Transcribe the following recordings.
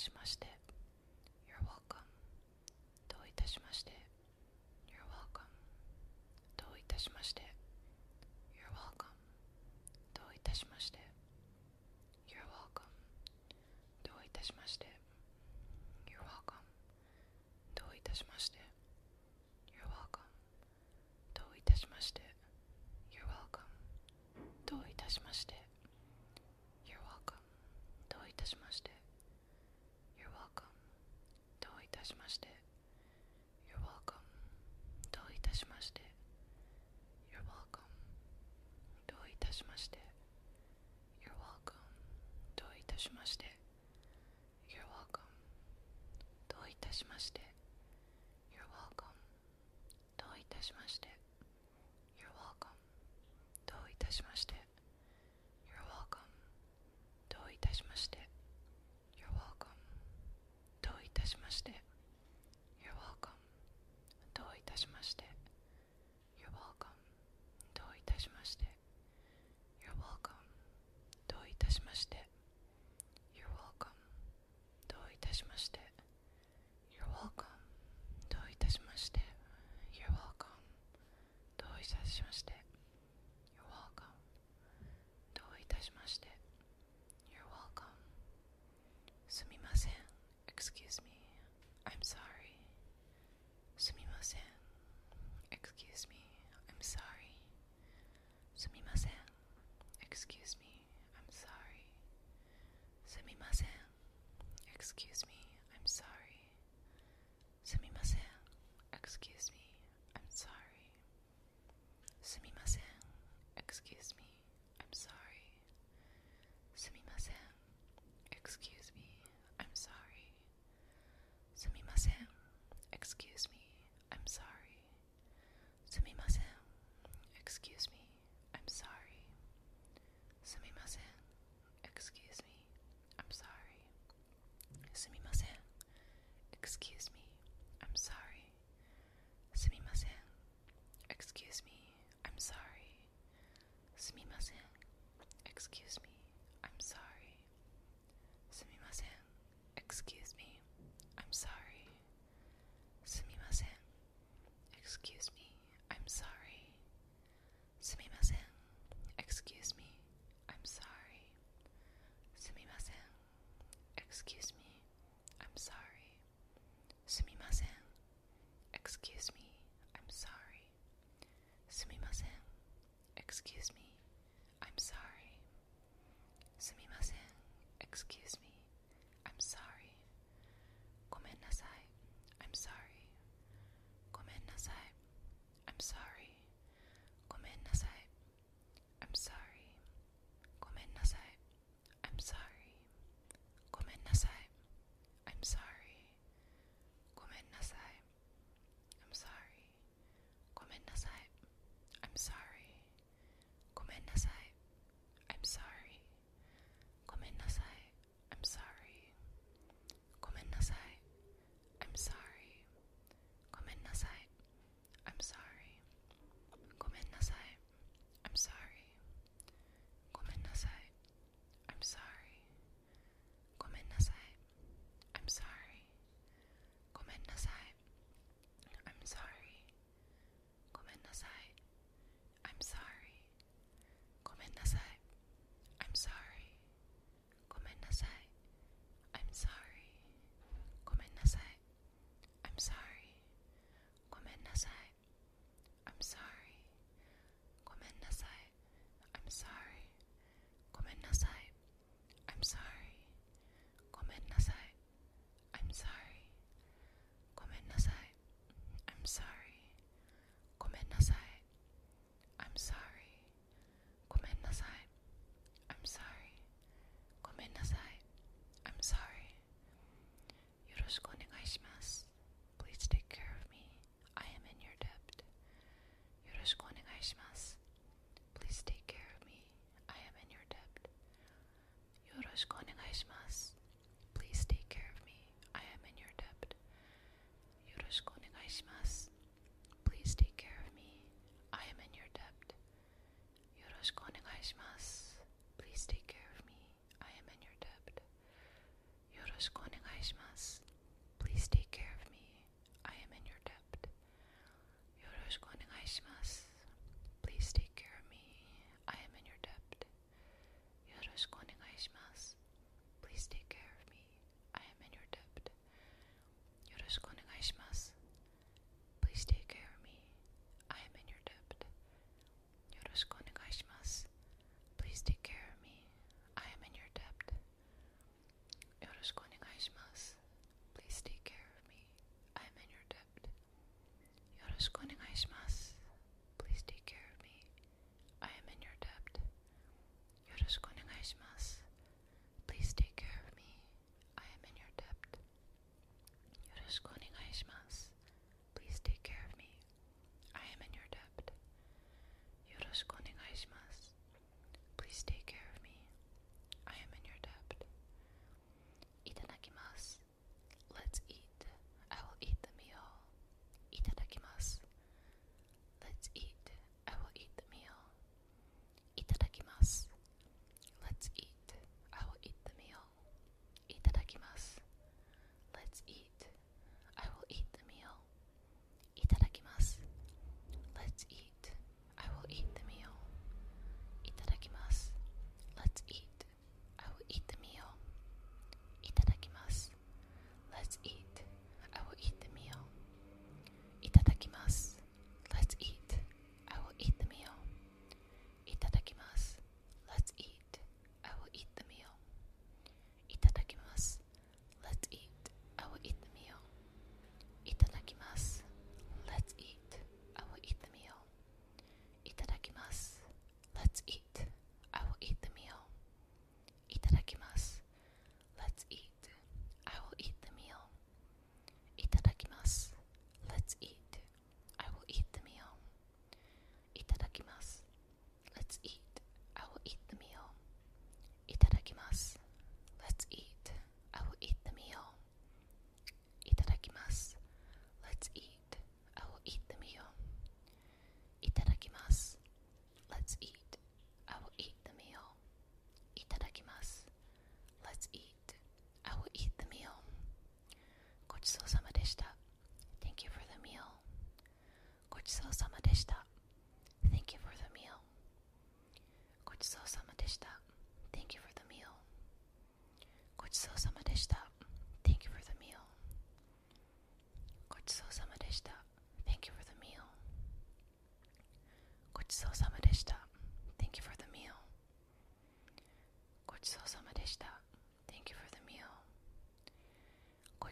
しまして You're welcome どういたしまして You're welcome どういたしましてしまして。excuse con el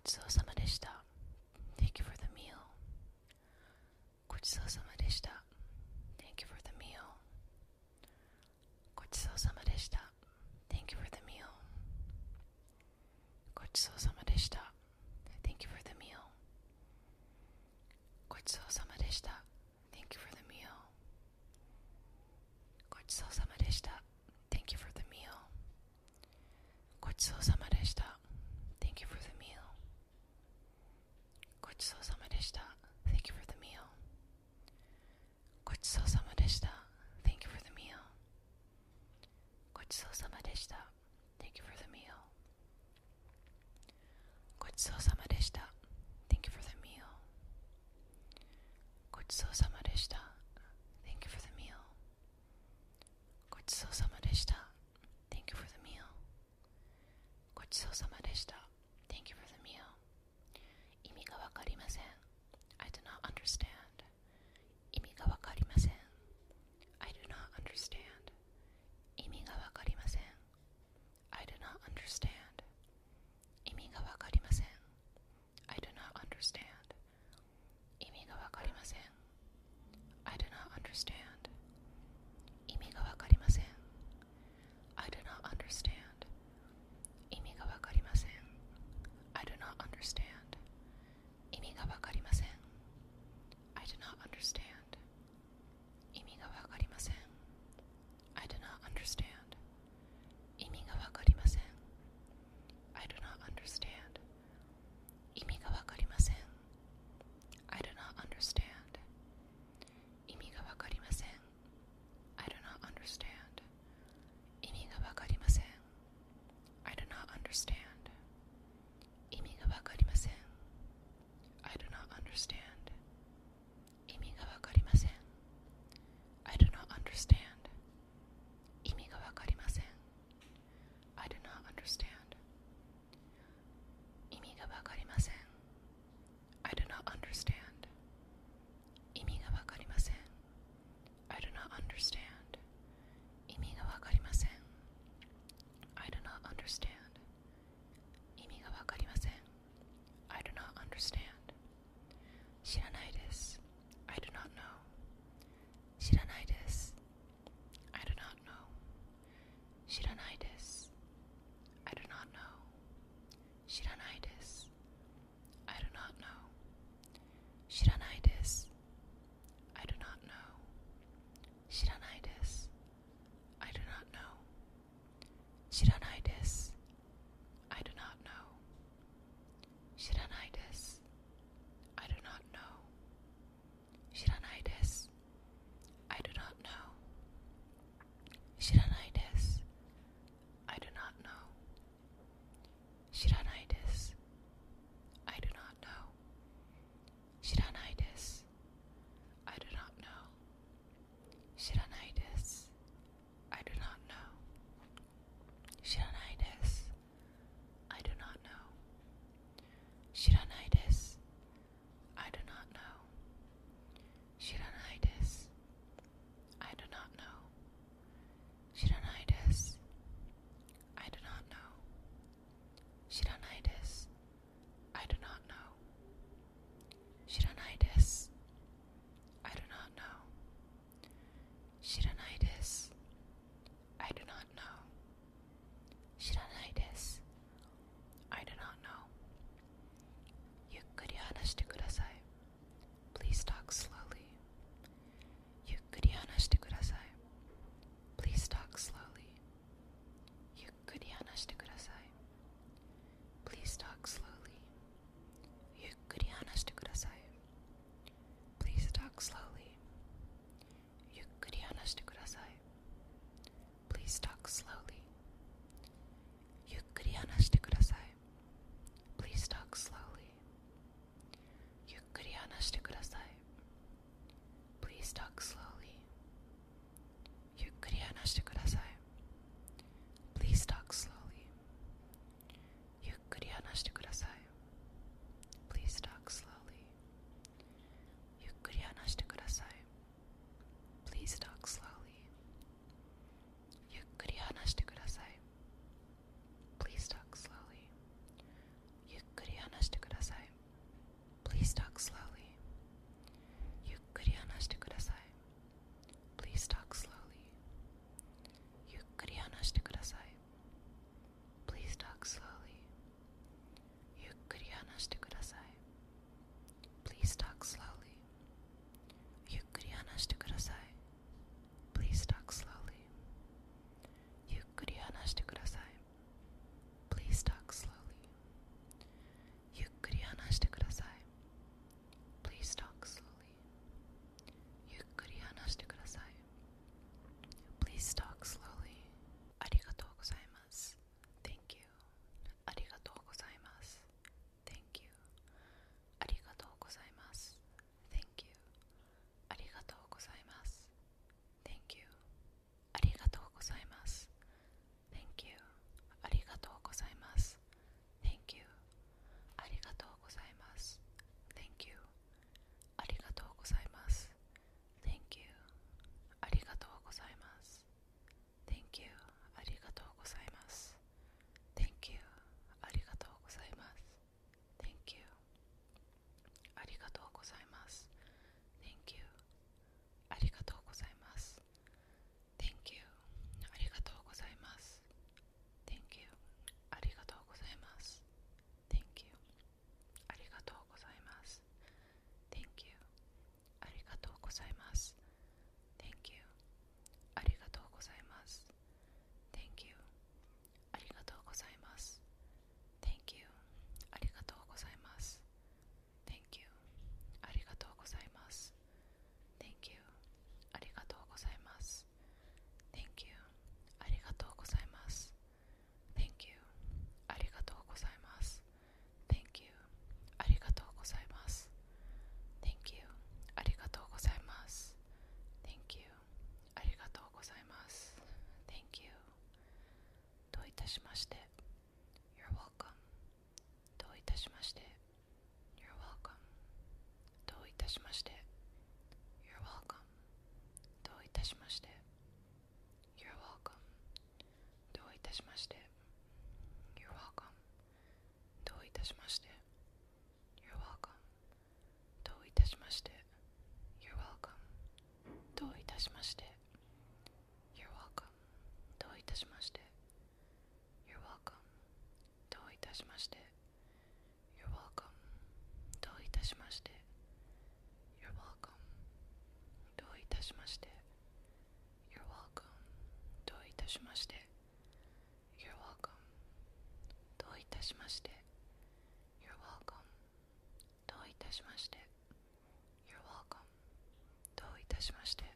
ちそうさちそうさまでした。Thank you for the meal. ごちそうさまでした。しまして。礼しまして。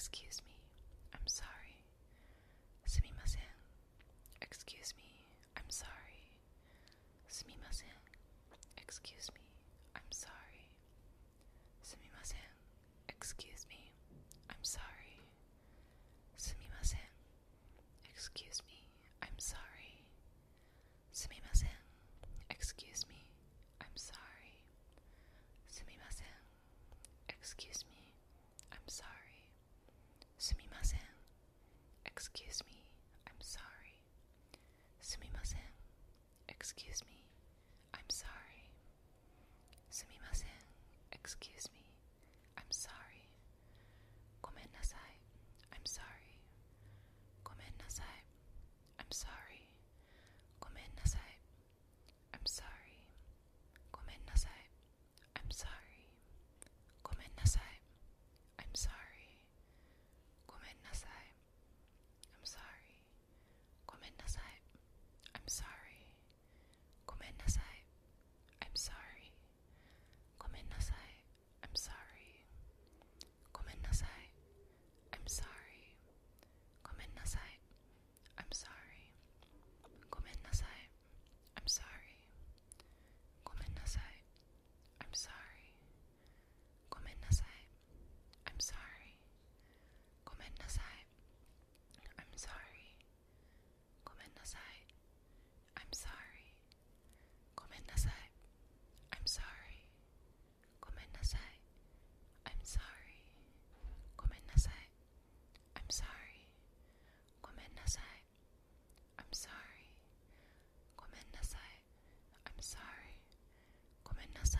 Excuse me. amenaza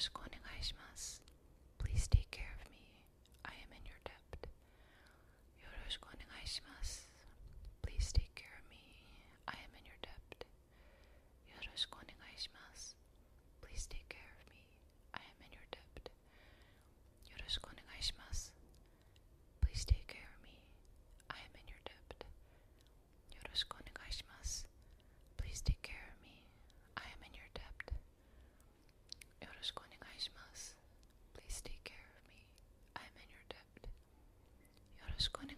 しくお願いします。just gonna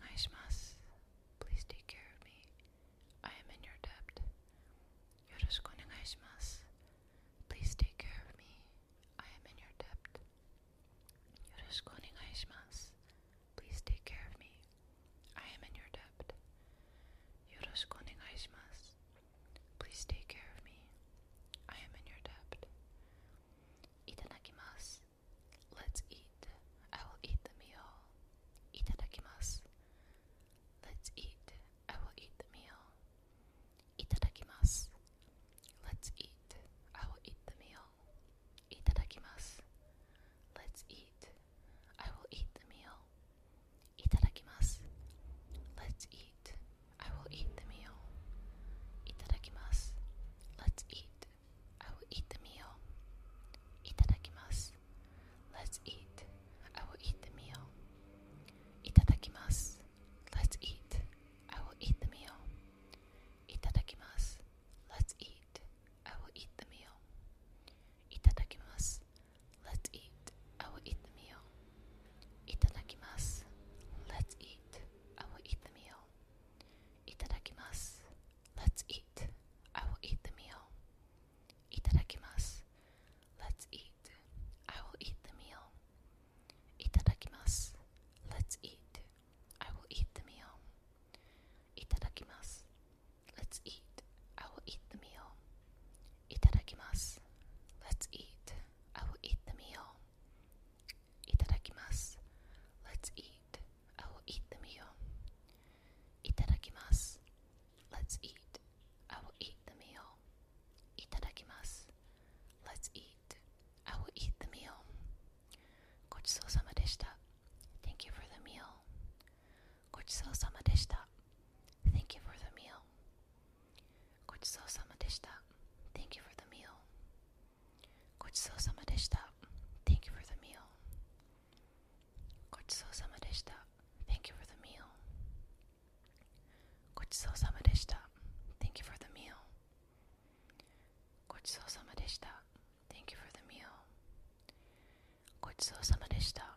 ごちそうさまでした。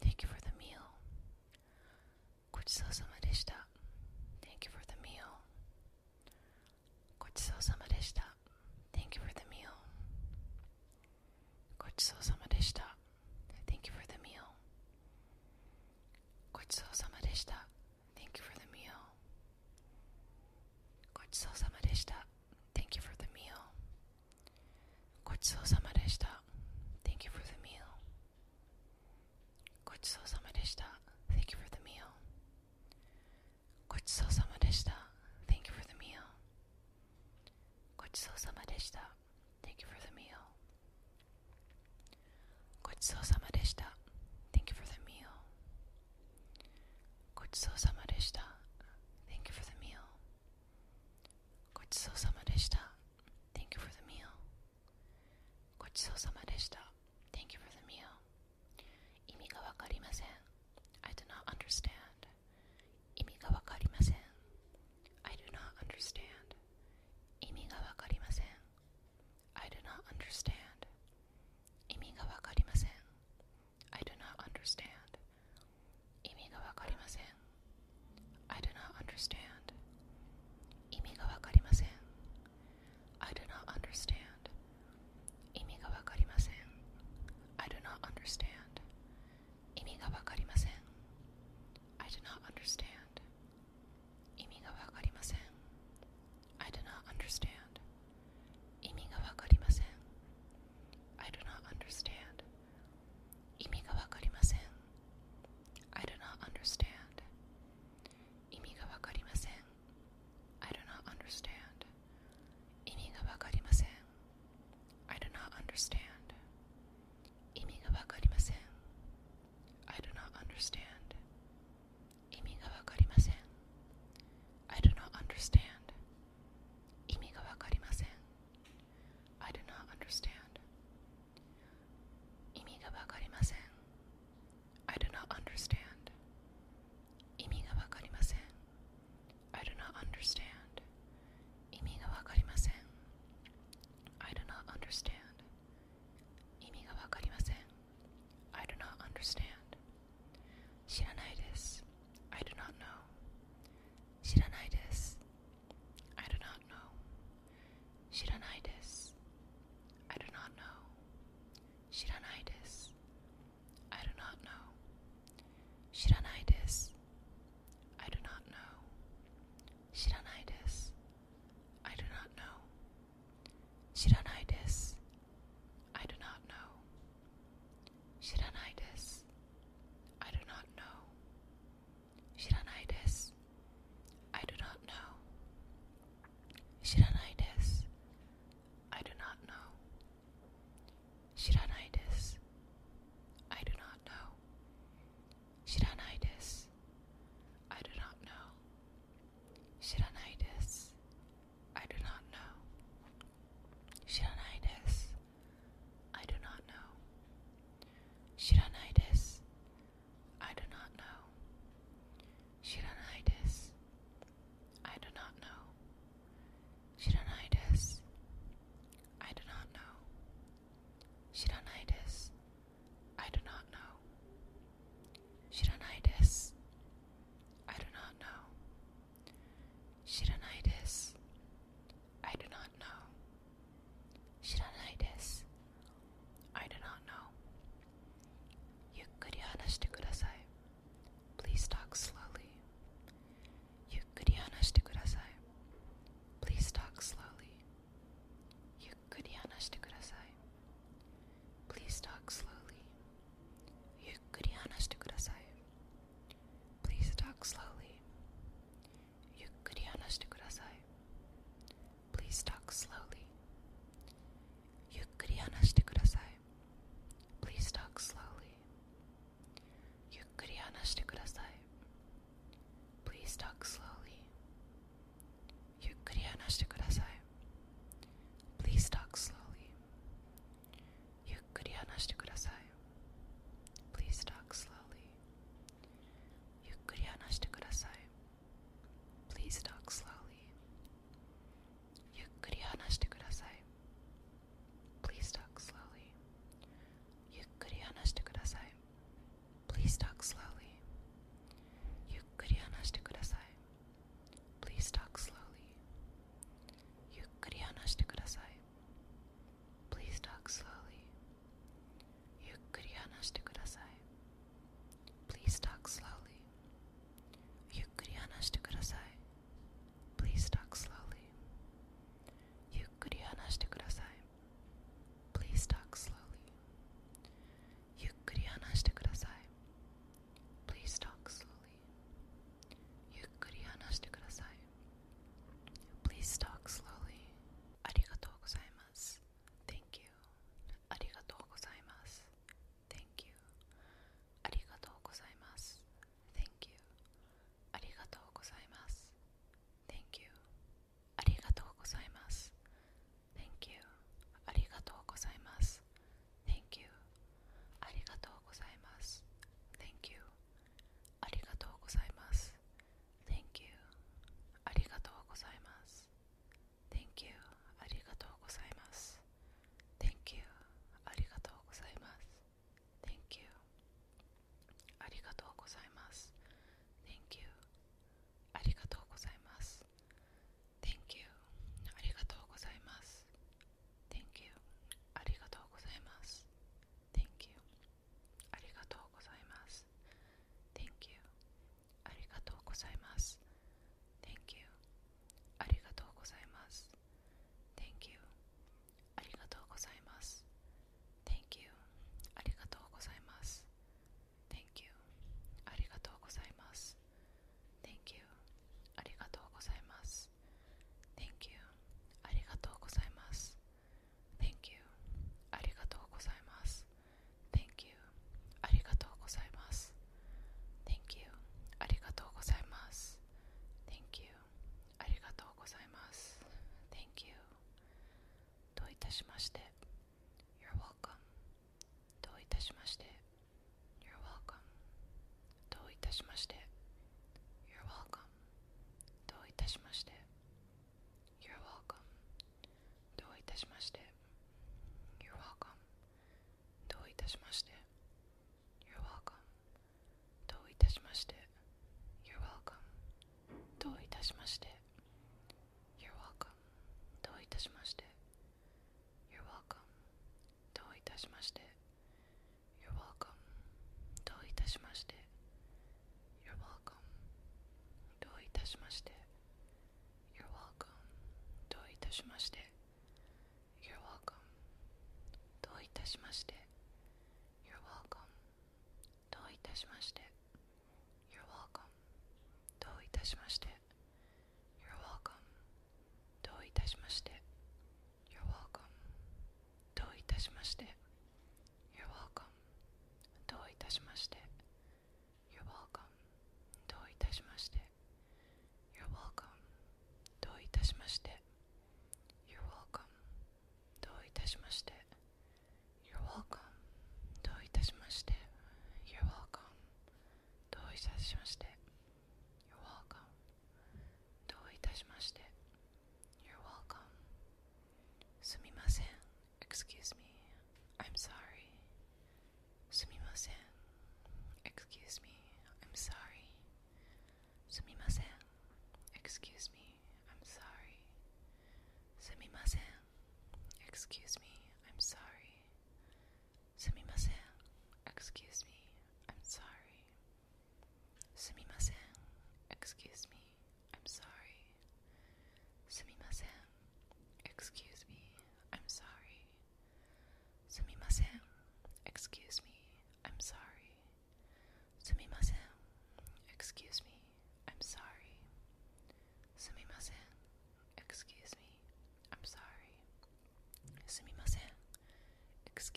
Thank you for the meal. ごちそうさ so some しまして You're welcome どういたしまして You're welcome どういたしまして You're welcome どういたしまして You're welcome どういたしまして You're welcome どういたしまして You're welcome どういたしまして You're welcome どういたしまして You're welcome どういたしまして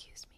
Excuse me.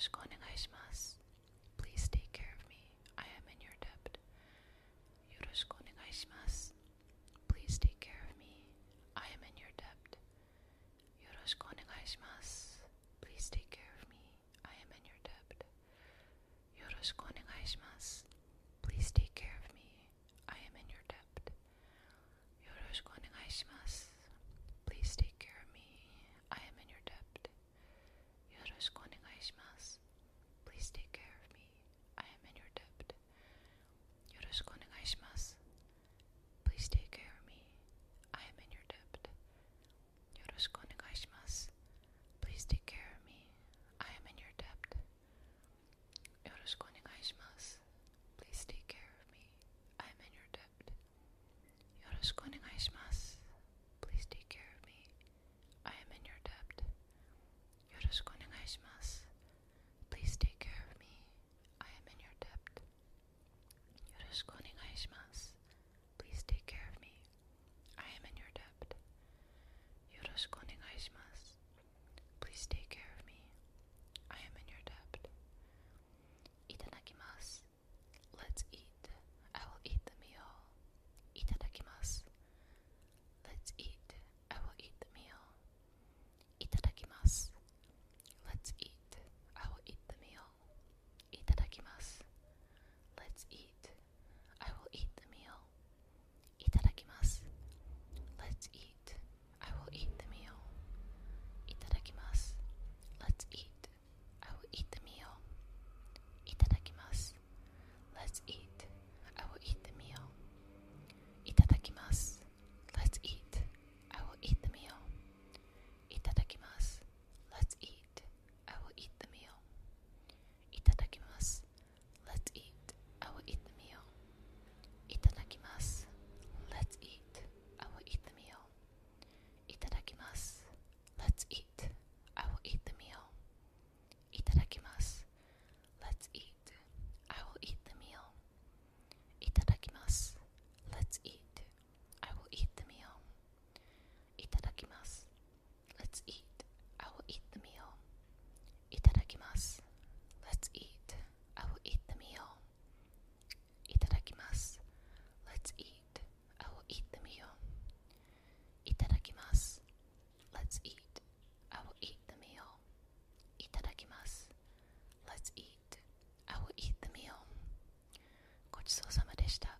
しくお願いします。Please take care of me. I am in your debt. よろしくお願いします。Please take care of me. I am in your debt. よろしくお願いします。Please take care of me. I am in your debt. よろしくお願しくお願いします。ちそうさまでした。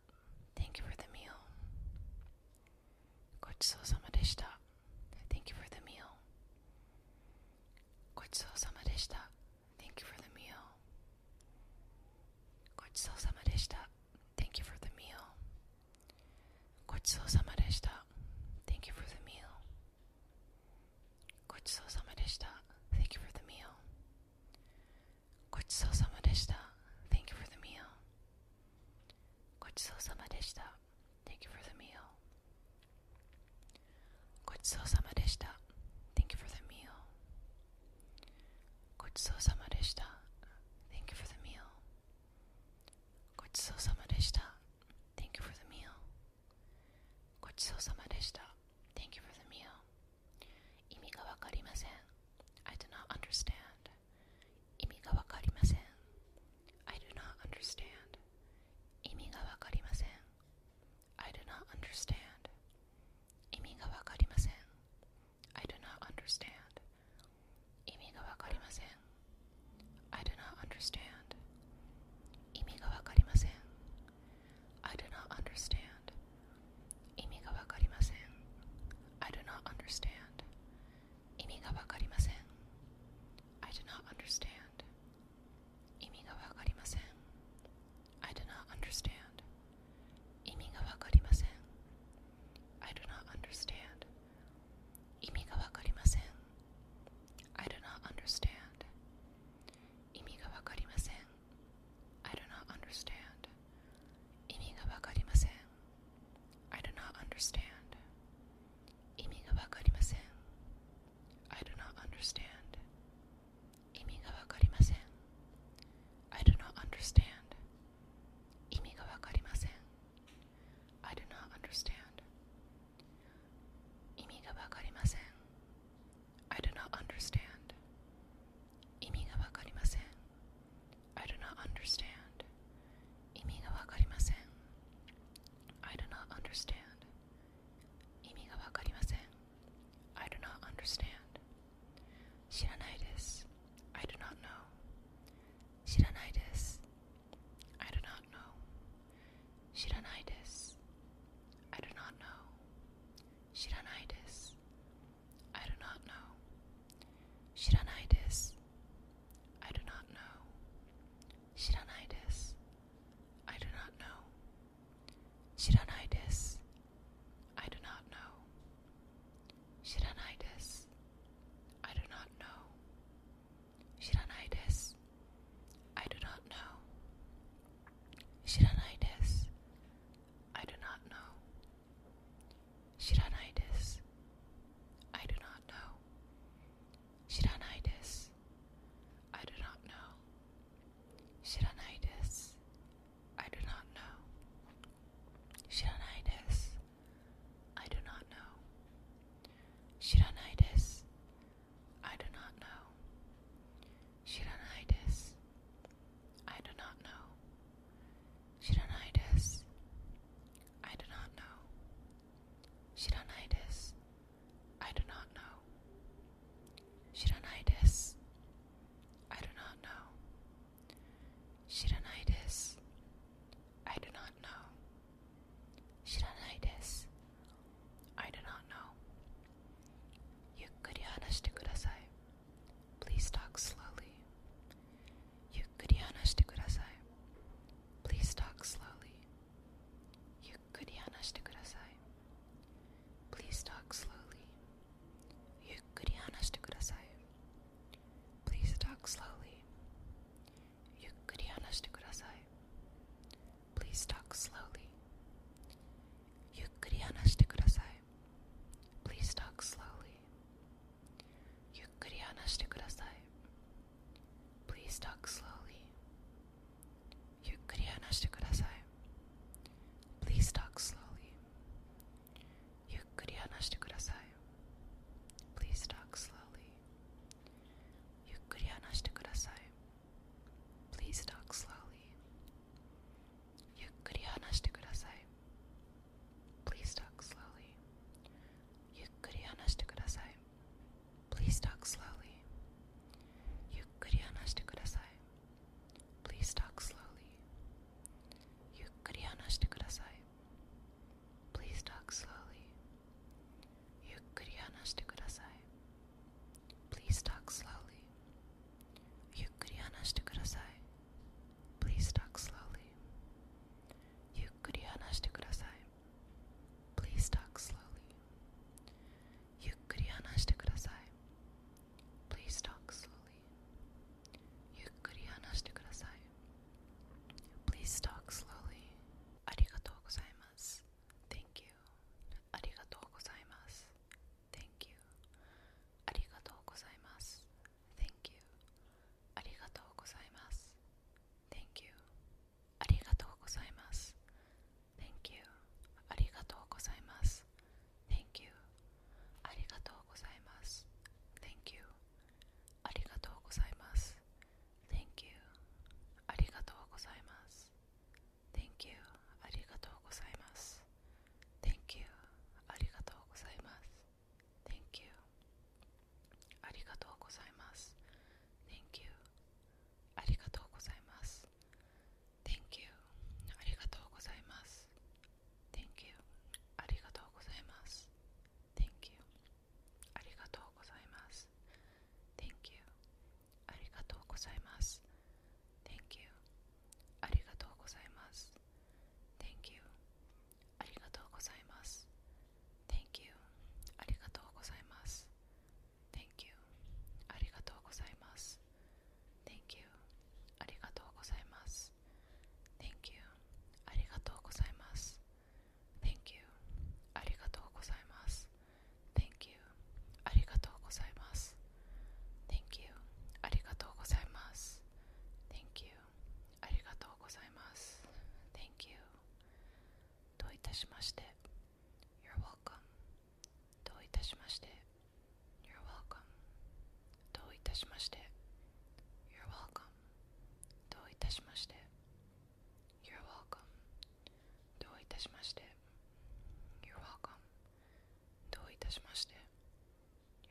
しまして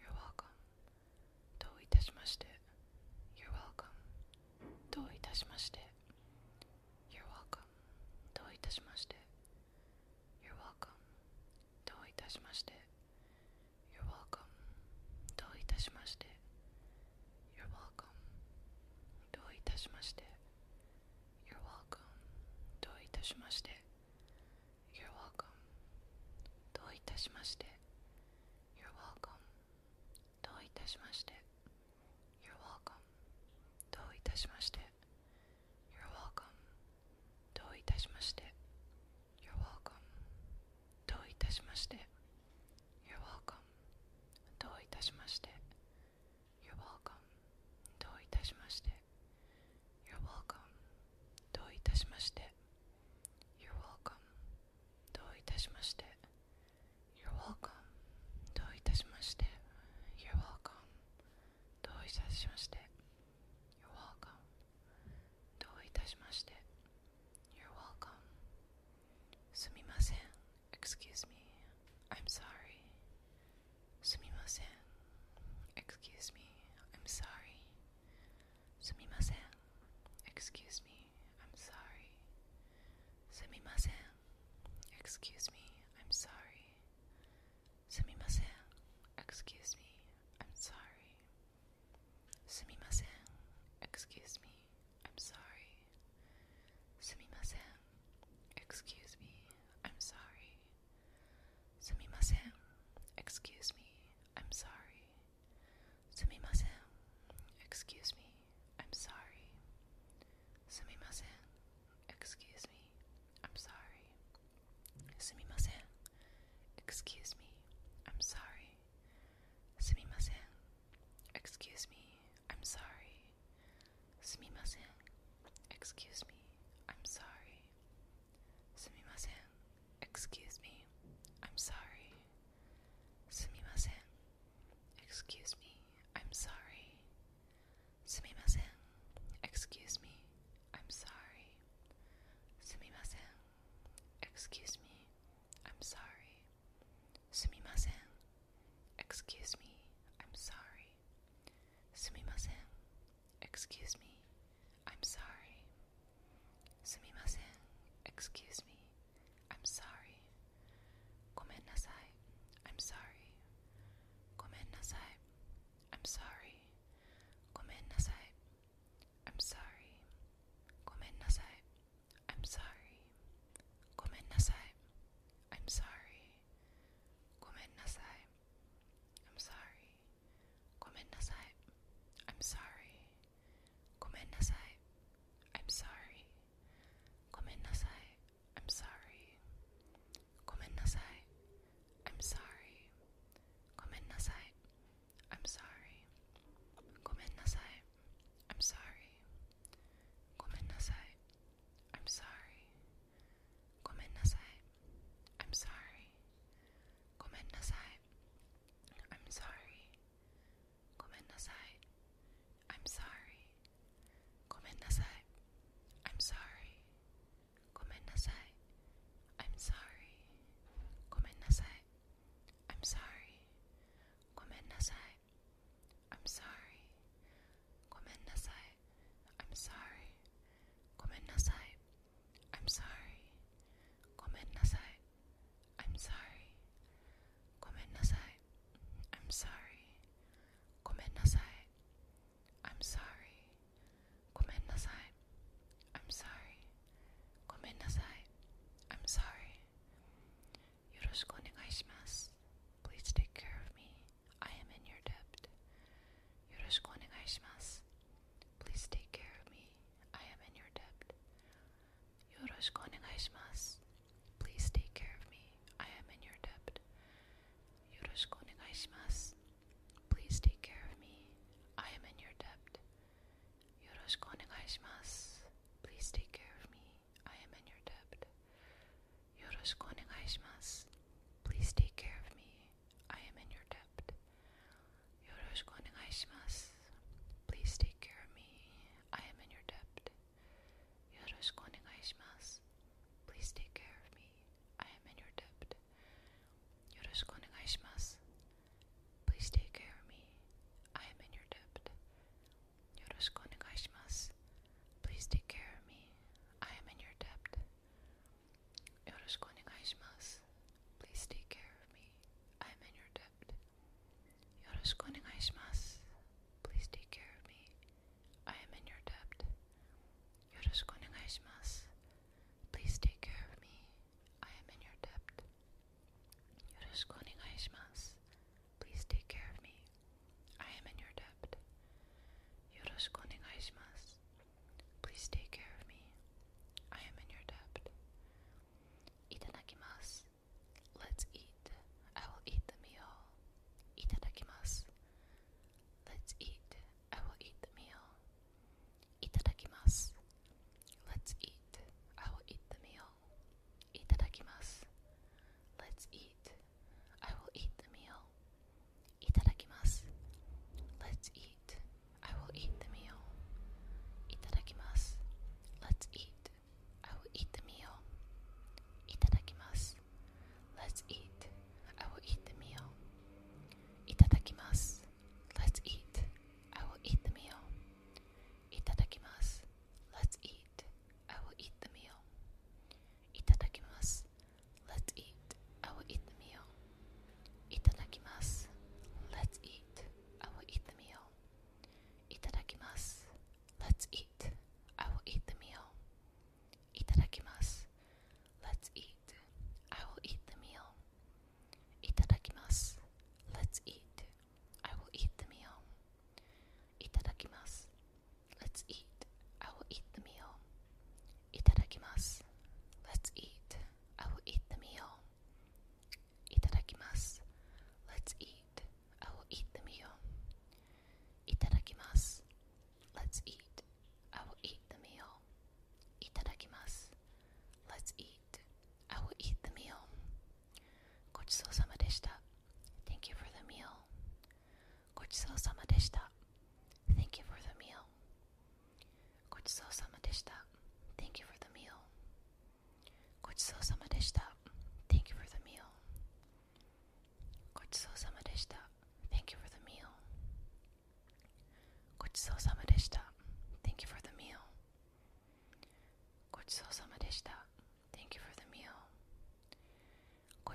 You're welcome どういたしまして You're welcome どういたしまして You're welcome どういたしまして You're welcome どういたしまして You're welcome どういたしまして You're welcome どういたしまして You're welcome どういたしまして You're welcome どういたしましてしました。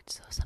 so some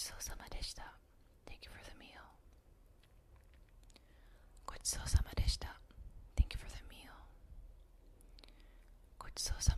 ちそうさまでした Thank you for the meal. ごちそうさまでした Thank you for the meal. ごちそうさ